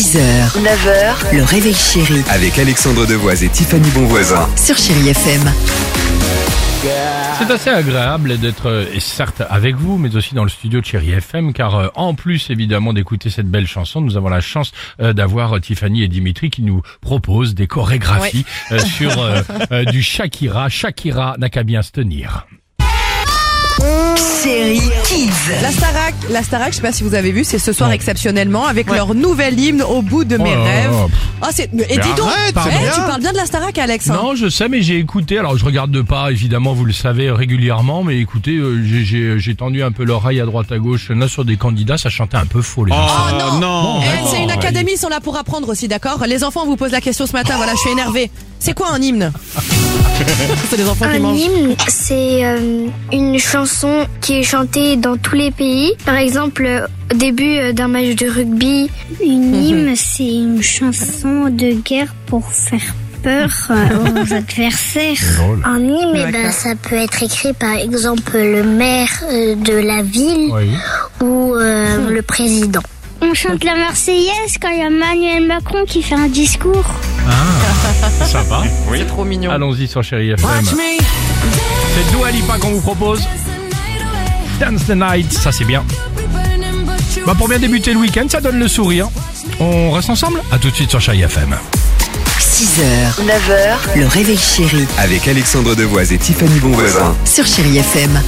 6h, 9h, le réveil chéri Avec Alexandre Devoise et Tiffany Bonvoisin. sur Chérie FM. C'est assez agréable d'être, euh, et certes avec vous, mais aussi dans le studio de Chéri FM, car euh, en plus évidemment d'écouter cette belle chanson, nous avons la chance euh, d'avoir euh, Tiffany et Dimitri qui nous proposent des chorégraphies euh, sur euh, euh, du Shakira. Shakira n'a qu'à bien se tenir. Chérie Kids. La Starac, la Starac, je sais pas si vous avez vu, c'est ce soir Non. exceptionnellement avec leur nouvel hymne au bout de mes Oh là là. rêves. Ah c'est et dis donc, arrête, eh, bien. tu parles bien de la Starac Alex. hein Non, je sais, mais j'ai écouté. Alors, je regarde pas, évidemment, vous le savez régulièrement, mais écoutez, euh, j'ai- j'ai j'ai tendu un peu l'oreille à droite à gauche. Là, sur des candidats, ça chantait un peu faux, les enfants. Oh non, Bon, Eh, c'est une ouais. académie, ils sont là pour apprendre aussi, d'accord? Les enfants vous posent la question ce matin, voilà, je suis énervé. C'est quoi un hymne? C'est les enfants qui Un mangent. hymne, c'est euh, une chanson qui est chantée dans tous les pays. Par exemple, au début euh, d'un match de rugby. Une hymne, c'est une chanson de guerre pour faire peur euh, aux adversaires. Un hymne, eh ben, ça peut être écrit par exemple le maire euh, de la ville Oui. ou euh, le président. On chante la Marseillaise quand il y a Emmanuel Macron qui fait un discours. Ah, ça va. C'est trop mignon. Allons-y sur Chéri FM. C'est Dua Lipa qu'on vous propose. Dance the Night, ça c'est bien. Bah pour bien débuter le week-end, ça donne le sourire. On reste ensemble? À tout de suite sur Chéri FM. 6h, 9h, le réveil chéri Avec Alexandre Devoise et Tiffany Bonvoisin. sur Chérie FM.